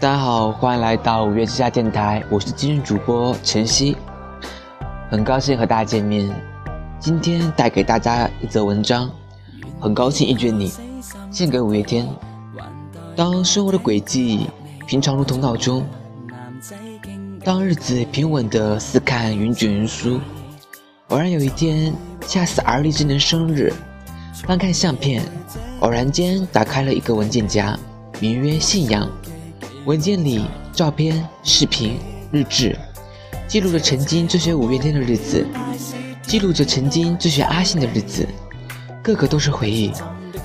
大家好，欢迎来到五月之下电台，我是今日主播晨曦，很高兴和大家见面。今天带给大家一则文章，很高兴遇见你，献给五月天。当生活的轨迹平常如同闹钟，当日子平稳的似看云卷云舒，偶然有一天恰似而立之年生日，翻看相片，偶然间打开了一个文件夹。名曰信仰，文件里照片、视频、日志，记录着曾经追随五月天的日子，记录着曾经追随阿信的日子，个个都是回忆，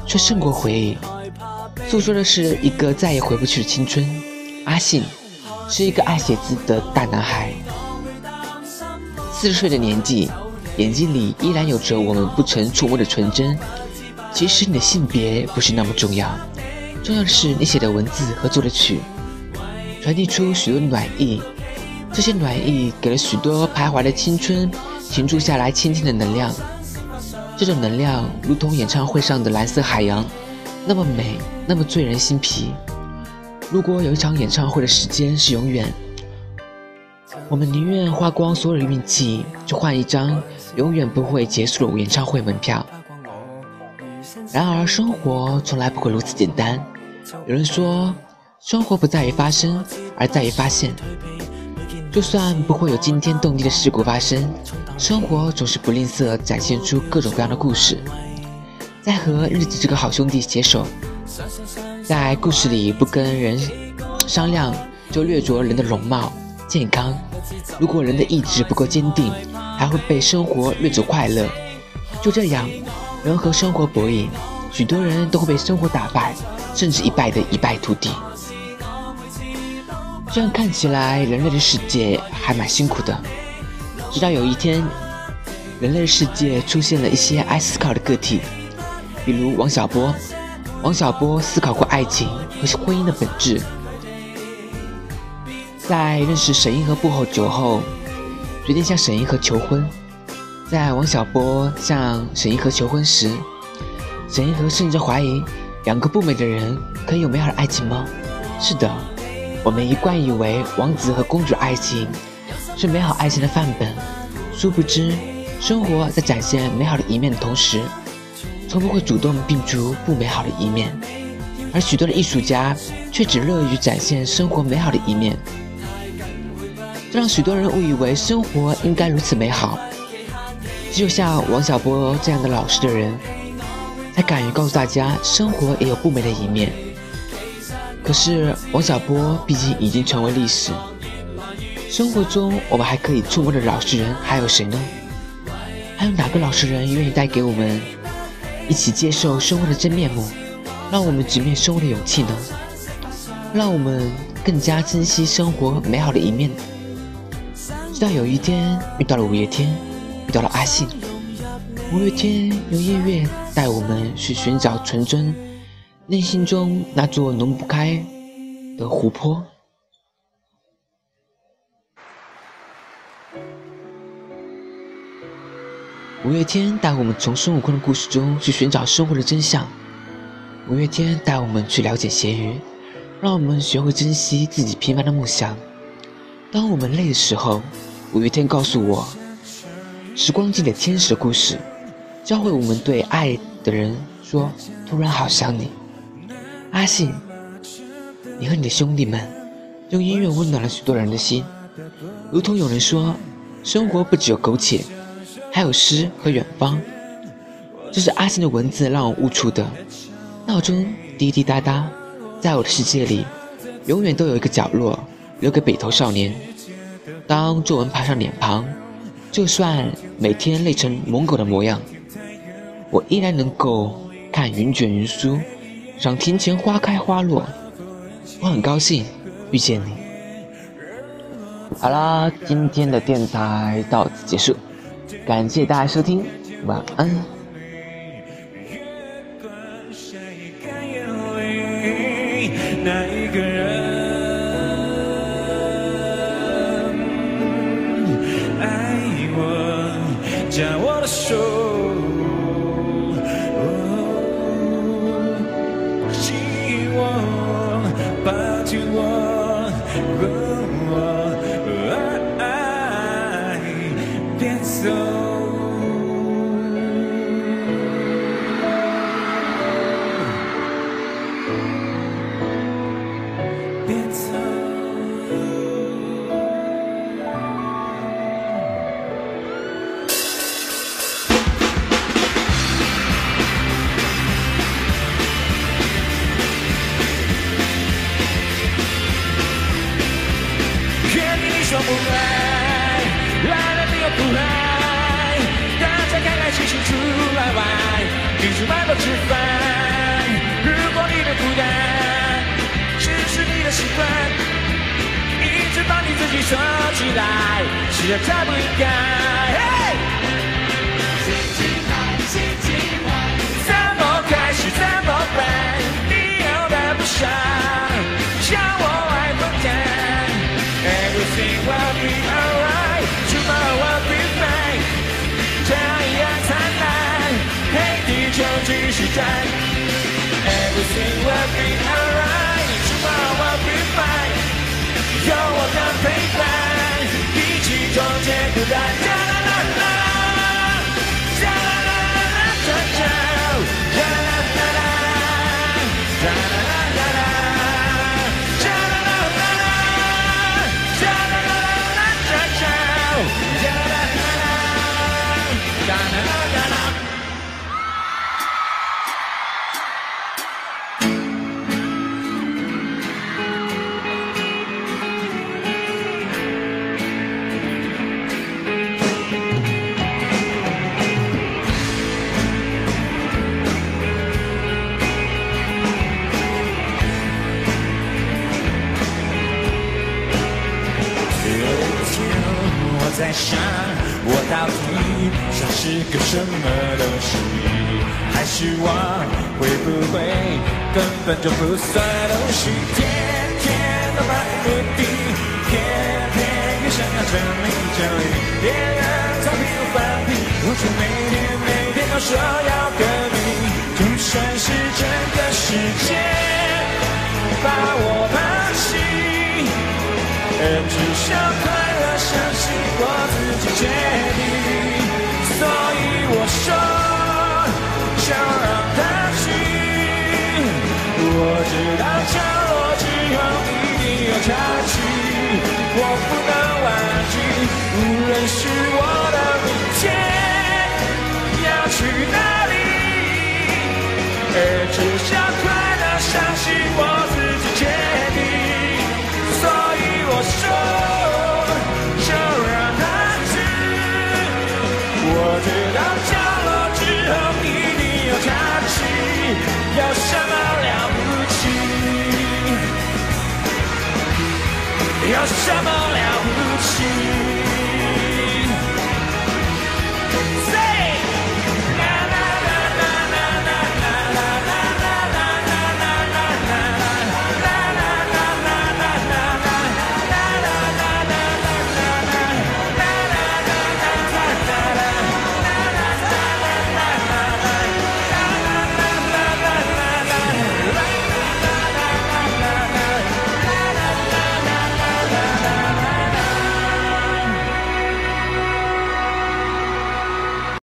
却胜过回忆。诉说的是一个再也回不去的青春。阿信是一个爱写字的大男孩，四十岁的年纪，眼睛里依然有着我们不曾触摸的纯真。其实你的性别不是那么重要。重要的是你写的文字和做的曲，传递出许多暖意。这些暖意给了许多徘徊的青春停住下来倾听的能量。这种能量如同演唱会上的蓝色海洋，那么美，那么醉人心脾。如果有一场演唱会的时间是永远，我们宁愿花光所有的运气，去换一张永远不会结束的演唱会门票。然而，生活从来不会如此简单。有人说，生活不在于发生，而在于发现。就算不会有惊天动地的事故发生，生活总是不吝啬展现出各种各样的故事。在和日子这个好兄弟携手，在故事里不跟人商量就掠夺人的容貌、健康。如果人的意志不够坚定，还会被生活掠走快乐。就这样，人和生活博弈，许多人都会被生活打败。甚至一败的一败涂地。这样看起来，人类的世界还蛮辛苦的。直到有一天，人类世界出现了一些爱思考的个体，比如王小波。王小波思考过爱情和婚姻的本质。在认识沈银河不久后，决定向沈银河求婚。在王小波向沈银河求婚时，沈银河甚至怀疑。两个不美的人可以有美好的爱情吗？是的，我们一贯以为王子和公主爱情是美好爱情的范本，殊不知，生活在展现美好的一面的同时，从不会主动摒除不美好的一面，而许多的艺术家却只乐于展现生活美好的一面，这让许多人误以为生活应该如此美好。只有像王小波这样的老实的人。才敢于告诉大家，生活也有不美的一面。可是王小波毕竟已经成为历史，生活中我们还可以触摸的老实人还有谁呢？还有哪个老实人愿意带给我们一起接受生活的真面目，让我们直面生活的勇气呢？让我们更加珍惜生活美好的一面。直到有一天遇到了五月天，遇到了阿信。五月天用音乐带我们去寻找纯真，内心中那座浓不开的湖泊。五月天带我们从孙悟空的故事中去寻找生活的真相。五月天带我们去了解咸鱼，让我们学会珍惜自己平凡的梦想。当我们累的时候，五月天告诉我，时光机里天使的故事。教会我们对爱的人说：“突然好想你，阿信，你和你的兄弟们用音乐温暖了许多人的心，如同有人说，生活不只有苟且，还有诗和远方。这是阿信的文字让我悟出的。闹钟滴滴答答，在我的世界里，永远都有一个角落留给北头少年。当皱纹爬上脸庞，就算每天累成猛狗的模样。”我依然能够看云卷云舒，赏庭前花开花落。我很高兴遇见你。好啦，今天的电台到此结束，感谢大家收听，晚安。我 to one, 说不来，来了你又不来，大家开开心心出来玩，一起埋头吃饭。如果你的孤单只是你的习惯，一直把你自己锁起来，实在太不应该。起终结在想，我到底算是个什么东西？还是我会不会根本就不算东西？天天都漫无目的，偏偏又想要证明证明，别人草皮我放屁，我却每天每天都说要革命。就算是整个世界把我抛弃，至少。相信我自己决定，所以我说就让它去。我知道降落之后一定有插曲，我不能忘记，无论是我 summer